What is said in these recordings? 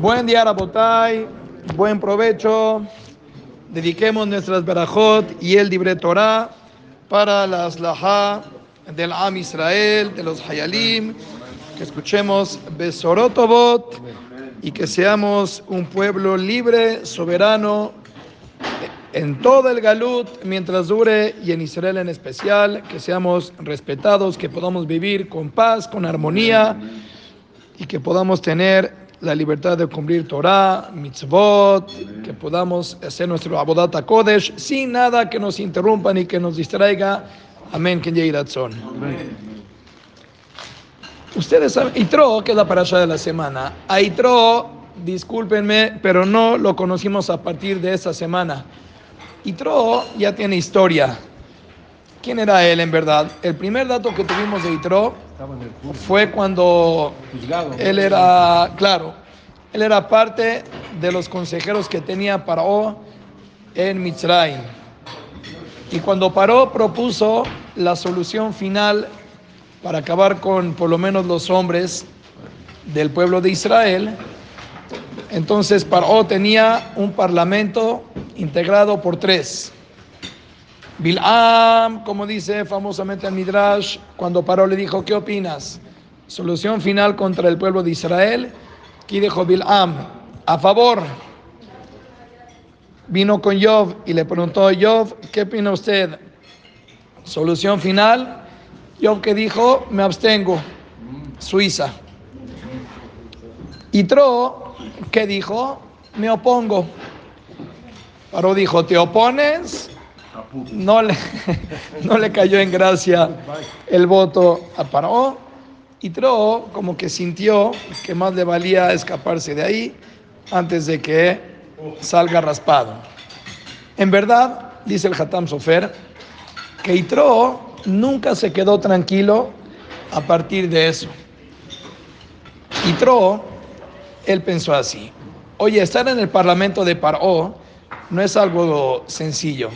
Buen día, Rabotay. Buen provecho. Dediquemos nuestras Berajot y el Libre Torah para las Laha del Am Israel, de los Hayalim. Que escuchemos Besorotobot y que seamos un pueblo libre, soberano, en todo el Galut mientras dure y en Israel en especial, que seamos respetados, que podamos vivir con paz, con armonía y que podamos tener la libertad de cumplir Torah, mitzvot, que podamos hacer nuestro abodata kodesh sin nada que nos interrumpa ni que nos distraiga. Amén. Ustedes saben, Itro, que es la parasha de la semana. A Itro, discúlpenme, pero no lo conocimos a partir de esta semana. Itro ya tiene historia. ¿Quién era él en verdad? El primer dato que tuvimos de Itro fue cuando él era, claro, él era parte de los consejeros que tenía Paró en Mitzrayim. Y cuando Paró propuso la solución final para acabar con por lo menos los hombres del pueblo de Israel, entonces Paró tenía un parlamento integrado por tres. Bilam, como dice famosamente al Midrash, cuando paró le dijo, ¿qué opinas? Solución final contra el pueblo de Israel. Aquí dijo Bilam, a favor. Vino con Yov y le preguntó a Yov, ¿qué opina usted? Solución final. Yov que dijo, me abstengo. Suiza. Y Tro, que dijo, me opongo. Paró dijo, ¿te opones? No le, no le cayó en gracia el voto a Paró. Y Tro como que sintió que más le valía escaparse de ahí antes de que salga raspado. En verdad, dice el Hatam Sofer, que Itro nunca se quedó tranquilo a partir de eso. Itro, él pensó así, oye, estar en el parlamento de Paró no es algo sencillo.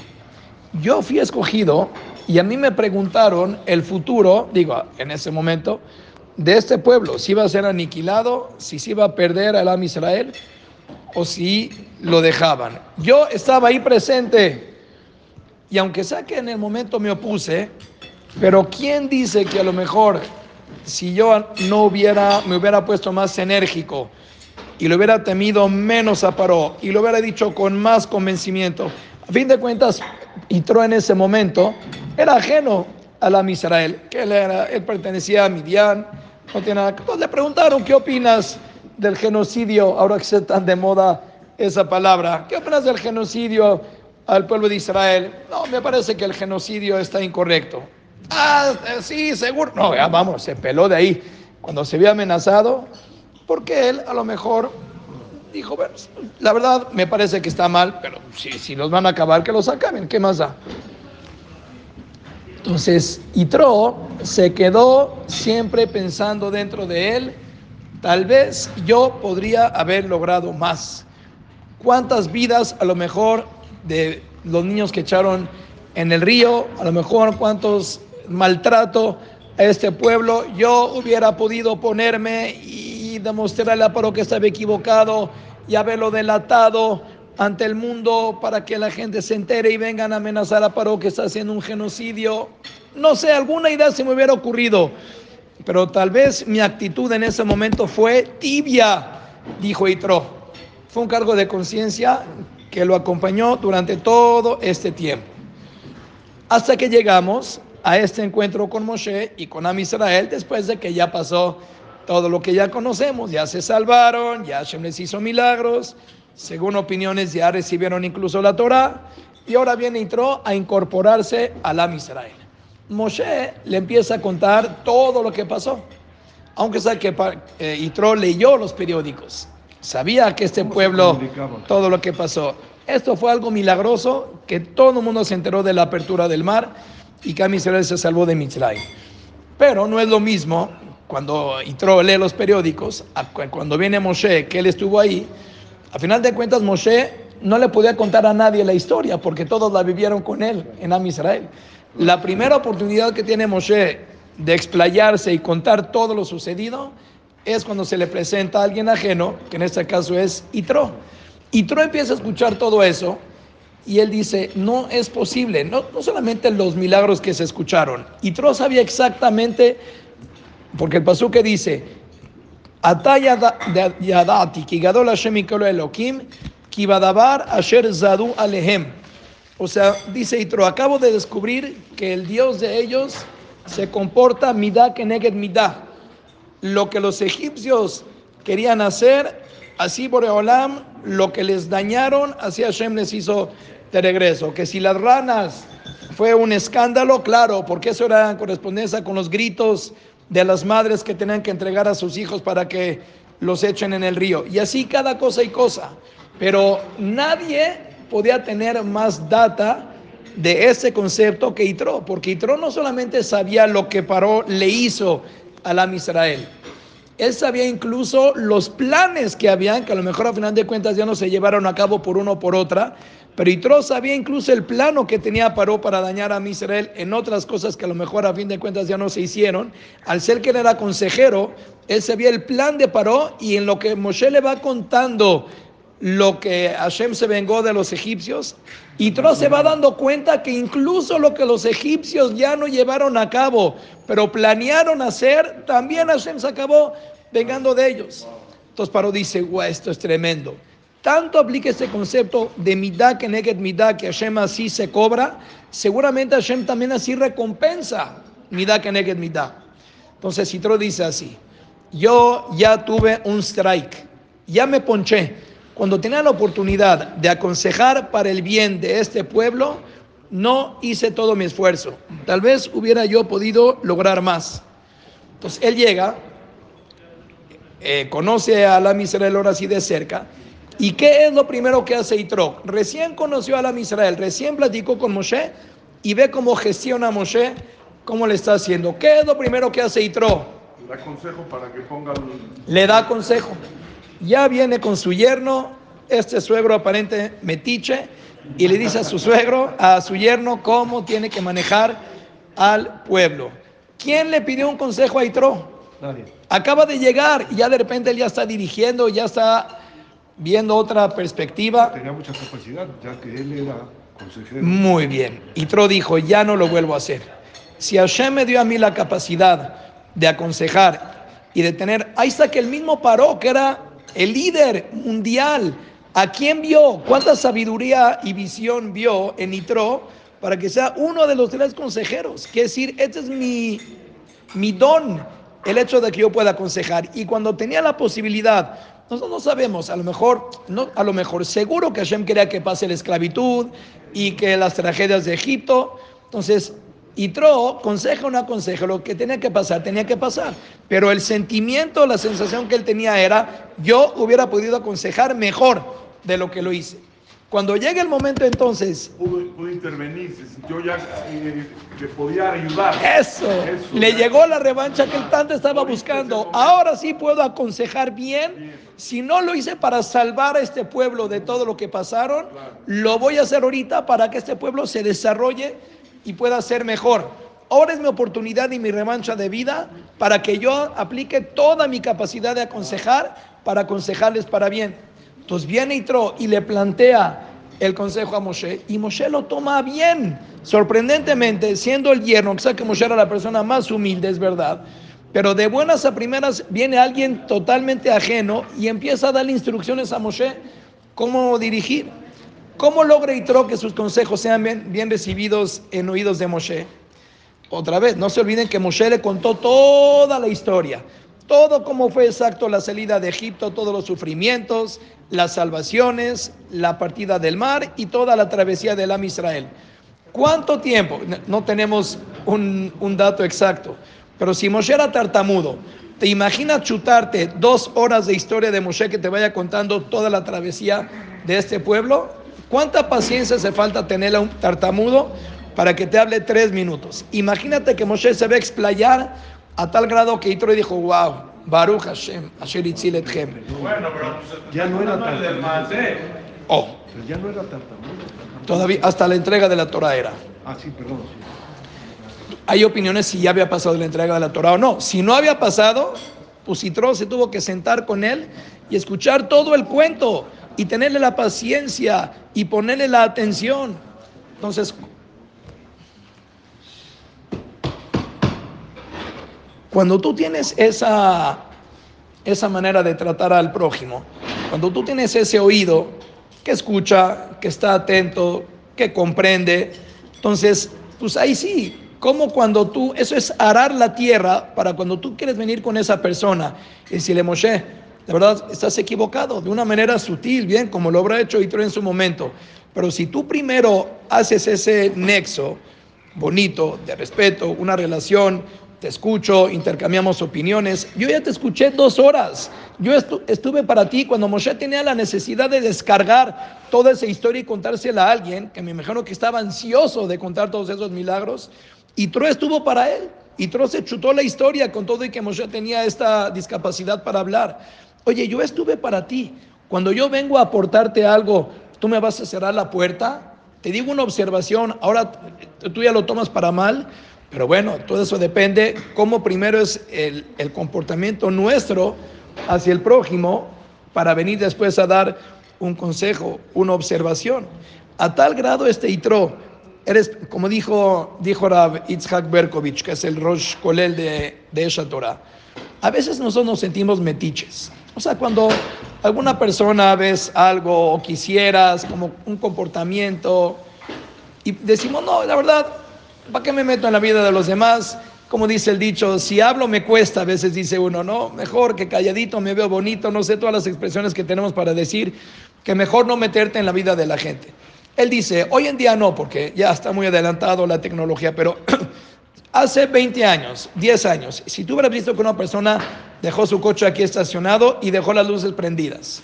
Yo fui escogido y a mí me preguntaron el futuro, digo, en ese momento, de este pueblo, si iba a ser aniquilado, si se iba a perder al Am Israel o si lo dejaban. Yo estaba ahí presente y aunque sea que en el momento me opuse, pero ¿quién dice que a lo mejor si yo no hubiera, me hubiera puesto más enérgico, y lo hubiera temido menos a Paró y lo hubiera dicho con más convencimiento. A fin de cuentas, Itro en ese momento era ajeno a la Israel, que él, era, él pertenecía a Midian, no tiene nada. Entonces le preguntaron, ¿qué opinas del genocidio, ahora que está tan de moda esa palabra? ¿Qué opinas del genocidio al pueblo de Israel? No, me parece que el genocidio está incorrecto. Ah, sí, seguro. No, ya vamos, se peló de ahí. Cuando se vio amenazado, porque él a lo mejor dijo, bueno, la verdad me parece que está mal, pero si, si los van a acabar, que los acaben, ¿qué más da? Entonces, Itro se quedó siempre pensando dentro de él, tal vez yo podría haber logrado más. ¿Cuántas vidas a lo mejor de los niños que echaron en el río, a lo mejor cuántos maltrato a este pueblo, yo hubiera podido ponerme y demostrarle a Paro que estaba equivocado y haberlo delatado ante el mundo para que la gente se entere y vengan a amenazar a Paro que está haciendo un genocidio. No sé, alguna idea se me hubiera ocurrido, pero tal vez mi actitud en ese momento fue tibia, dijo Itro. Fue un cargo de conciencia que lo acompañó durante todo este tiempo. Hasta que llegamos a este encuentro con Moshe y con Am Israel después de que ya pasó todo lo que ya conocemos, ya se salvaron, ya Hashem les hizo milagros, según opiniones ya recibieron incluso la Torah, y ahora viene Itro a incorporarse a la Israel. Moshe le empieza a contar todo lo que pasó, aunque sabe que eh, Itro leyó los periódicos, sabía que este pueblo, todo lo que pasó. Esto fue algo milagroso, que todo el mundo se enteró de la apertura del mar y que Israel se salvó de Mitzray. Pero no es lo mismo cuando Itro lee los periódicos, cuando viene Moshe, que él estuvo ahí, a final de cuentas Moshe no le podía contar a nadie la historia porque todos la vivieron con él en Am Israel. La primera oportunidad que tiene Moshe de explayarse y contar todo lo sucedido es cuando se le presenta a alguien ajeno, que en este caso es Itro. Itro empieza a escuchar todo eso y él dice, no es posible, no, no solamente los milagros que se escucharon, Itro sabía exactamente, porque el pasú que dice, Elohim asher zadu alehem. O sea, dice Itro, acabo de descubrir que el Dios de ellos se comporta midá keneged midá. Lo que los egipcios querían hacer, así Boreolam, lo que les dañaron, así Hashem les hizo de regreso. Que si las ranas fue un escándalo, claro, porque eso era en correspondencia con los gritos de las madres que tenían que entregar a sus hijos para que los echen en el río. Y así cada cosa y cosa. Pero nadie podía tener más data de ese concepto que Itro, porque Itro no solamente sabía lo que Paró le hizo a la Israel, él sabía incluso los planes que habían, que a lo mejor a final de cuentas ya no se llevaron a cabo por uno o por otra, pero Itro sabía incluso el plano que tenía Paró para dañar a Israel en otras cosas que a lo mejor a fin de cuentas ya no se hicieron. Al ser que él era consejero, él sabía el plan de Paró y en lo que Moshe le va contando lo que Hashem se vengó de los egipcios, Itro se va dando cuenta que incluso lo que los egipcios ya no llevaron a cabo, pero planearon hacer, también Hashem se acabó vengando de ellos. Entonces Paró dice, guau, esto es tremendo. Tanto aplica este concepto de midá que neged midá, que Hashem así se cobra, seguramente Hashem también así recompensa midá que neged midá. Entonces Citro dice así, yo ya tuve un strike, ya me ponché. Cuando tenía la oportunidad de aconsejar para el bien de este pueblo, no hice todo mi esfuerzo. Tal vez hubiera yo podido lograr más. Entonces él llega, eh, conoce a la Israel ahora así de cerca ¿Y qué es lo primero que hace Itro? Recién conoció a la Israel, recién platicó con Moshe y ve cómo gestiona Moshe, cómo le está haciendo. ¿Qué es lo primero que hace Itro? Le da consejo para que ponga... Le da consejo. Ya viene con su yerno, este suegro aparente metiche, y le dice a su suegro, a su yerno, cómo tiene que manejar al pueblo. ¿Quién le pidió un consejo a Itro? Nadie. Acaba de llegar y ya de repente él ya está dirigiendo, ya está viendo otra perspectiva. Tenía mucha capacidad, ya que él era consejero. Muy bien. Y Tro dijo, ya no lo vuelvo a hacer. Si Hashem me dio a mí la capacidad de aconsejar y de tener, ahí está que el mismo paró, que era el líder mundial. ¿A quién vio? ¿Cuánta sabiduría y visión vio en Nitro para que sea uno de los tres consejeros? Quiere decir, este es mi, mi don, el hecho de que yo pueda aconsejar. Y cuando tenía la posibilidad nosotros no sabemos, a lo mejor, no, a lo mejor seguro que Hashem quería que pase la esclavitud y que las tragedias de Egipto. Entonces, Itro, conseja o no aconseja, lo que tenía que pasar, tenía que pasar. Pero el sentimiento, la sensación que él tenía era, yo hubiera podido aconsejar mejor de lo que lo hice. Cuando llegue el momento entonces... Pudo, intervenir, se sintió ya eh, que podía ayudar. Eso, le llegó la revancha que él tanto estaba buscando. Ahora sí puedo aconsejar bien. Si no lo hice para salvar a este pueblo de todo lo que pasaron, lo voy a hacer ahorita para que este pueblo se desarrolle y pueda ser mejor. Ahora es mi oportunidad y mi revancha de vida para que yo aplique toda mi capacidad de aconsejar para aconsejarles para bien. Entonces viene Itro y le plantea el consejo a Moshe y Moshe lo toma bien. Sorprendentemente, siendo el yerno, sabe que Moshe era la persona más humilde, es verdad, pero de buenas a primeras viene alguien totalmente ajeno y empieza a darle instrucciones a Moshe cómo dirigir. ¿Cómo logra Itro que sus consejos sean bien, bien recibidos en oídos de Moshe? Otra vez, no se olviden que Moshe le contó toda la historia. Todo como fue exacto la salida de Egipto, todos los sufrimientos, las salvaciones, la partida del mar y toda la travesía del Am Israel. ¿Cuánto tiempo? No tenemos un, dato exacto, pero si Moshe era tartamudo, ¿te imaginas chutarte dos horas de historia de Moshe que te vaya contando toda la travesía de este pueblo? ¿Cuánta paciencia se falta tener a un tartamudo para que te hable tres minutos? Imagínate que Moshe se ve explayar a tal grado que Itro dijo, wow, Baruch Hashem, Asher Itzil Etchem. Bueno, pero ya no era tartamudo. Oh. ya no era tartamudo. Todavía, hasta la entrega de la Torah era. Ah, sí, perdón. Hay opiniones si ya había pasado la entrega de la Torah o no. Si no había pasado, pues Citro se tuvo que sentar con él y escuchar todo el cuento y tenerle la paciencia y ponerle la atención. Entonces, cuando tú tienes esa, esa manera de tratar al prójimo, cuando tú tienes ese oído que escucha, que está atento, que comprende, entonces, pues ahí sí, como cuando tú, eso es arar la tierra para cuando tú quieres venir con esa persona y decirle, Moshe, de verdad estás equivocado, de una manera sutil, bien, como lo habrá hecho Itro en su momento. Pero si tú primero haces ese nexo bonito de respeto, una relación, te escucho, intercambiamos opiniones. Yo ya te escuché dos horas. Yo estuve para ti cuando Moshe tenía la necesidad de descargar toda esa historia y contársela a alguien, que me imagino que estaba ansioso de contar todos esos milagros. Y Tro estuvo para él. Y Tro se chutó la historia con todo y que Moshe tenía esta discapacidad para hablar. Oye, yo estuve para ti. Cuando yo vengo a aportarte algo, ¿tú me vas a cerrar la puerta? Te digo una observación, ahora tú ya lo tomas para mal. Pero bueno, todo eso depende cómo primero es el, el, comportamiento nuestro hacia el prójimo para venir después a dar un consejo, una observación. A tal grado este Itro, eres, como dijo, dijo Rab Itzhak Berkovich, que es el Rosh Kolel de, de Esha Torah, a veces nosotros nos sentimos metiches. O sea, cuando alguna persona ves algo o quisieras, como un comportamiento, y decimos, no, la verdad, ¿Para qué me meto en la vida de los demás? Como dice el dicho, si hablo me cuesta, a veces dice uno, no, mejor que calladito me veo bonito, no sé todas las expresiones que tenemos para decir que mejor no meterte en la vida de la gente. Él dice, hoy en día no, porque ya está muy adelantado la tecnología, pero hace 20 años, 10 años, si tú hubieras visto que una persona dejó su coche aquí estacionado y dejó las luces prendidas,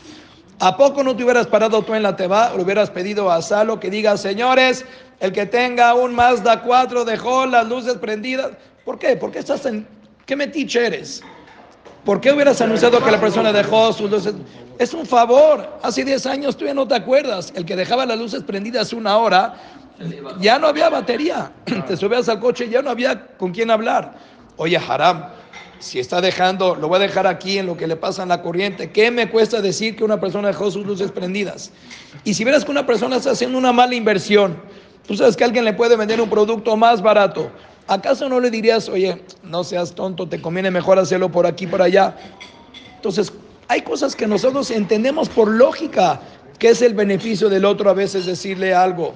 ¿A poco no te hubieras parado tú en la Teba? Le hubieras pedido a Salo que diga, señores, el que tenga un Mazda 4 dejó las luces prendidas. ¿Por qué? ¿Por qué estás en... ¿Qué metiche eres? ¿Por qué hubieras anunciado que la persona dejó sus luces? Es un favor. Hace 10 años tú ya no te acuerdas. El que dejaba las luces prendidas una hora, ya no había batería. Te subías al coche y ya no había con quién hablar. Oye, Haram, si está dejando, lo voy a dejar aquí en lo que le pasa en la corriente. ¿Qué me cuesta decir que una persona dejó sus luces prendidas? Y si verás que una persona está haciendo una mala inversión, tú sabes que alguien le puede vender un producto más barato. ¿Acaso no le dirías, oye, no seas tonto, te conviene mejor hacerlo por aquí, por allá? Entonces, hay cosas que nosotros entendemos por lógica, que es el beneficio del otro a veces decirle algo.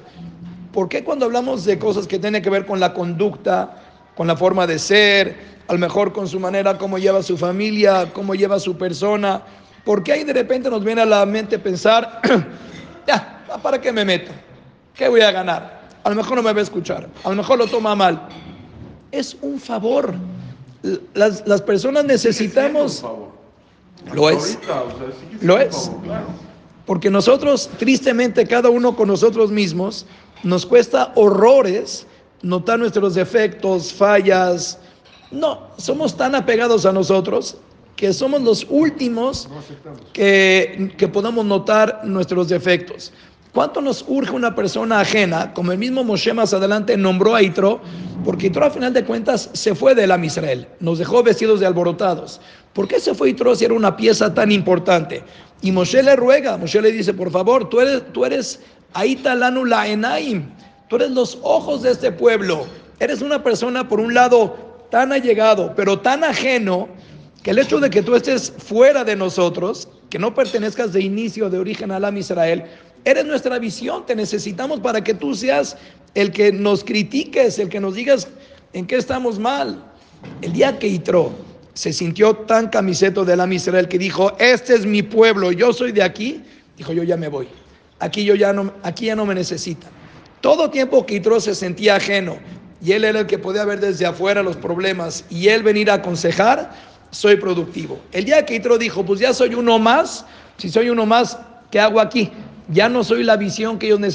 ¿Por qué cuando hablamos de cosas que tienen que ver con la conducta, con la forma de ser, a lo mejor con su manera, cómo lleva su familia, cómo lleva su persona. porque ahí de repente nos viene a la mente pensar, ya, ¿para qué me meto? ¿Qué voy a ganar? A lo mejor no me va a escuchar, a lo mejor lo toma mal. Es un favor. Las, las personas necesitamos... Lo es. Lo es. Porque nosotros, tristemente, cada uno con nosotros mismos, nos cuesta horrores notar nuestros defectos, fallas, no, somos tan apegados a nosotros que somos los últimos que, que podamos notar nuestros defectos. ¿Cuánto nos urge una persona ajena? Como el mismo Moshe más adelante nombró a Itro, porque Itro a final de cuentas se fue de la Israel, nos dejó vestidos de alborotados. ¿Por qué se fue Itro si era una pieza tan importante? Y Moshe le ruega, Moshe le dice, por favor, tú eres, tú eres Aitalanu la Enaim, tú eres los ojos de este pueblo, eres una persona por un lado tan allegado, pero tan ajeno, que el hecho de que tú estés fuera de nosotros, que no pertenezcas de inicio, de origen a Alam Israel, eres nuestra visión, te necesitamos para que tú seas el que nos critiques, el que nos digas en qué estamos mal. El día que Itro se sintió tan camiseto de Alam Israel que dijo, este es mi pueblo, yo soy de aquí, dijo, yo ya me voy. Aquí yo ya no, aquí ya no me necesitan. Todo tiempo que Itro se sentía ajeno, y él era el que podía ver desde afuera los problemas y él venir a aconsejar, soy productivo. El día que Itro dijo, pues ya soy uno más, si soy uno más, ¿qué hago aquí? Ya no soy la visión que ellos necesitan.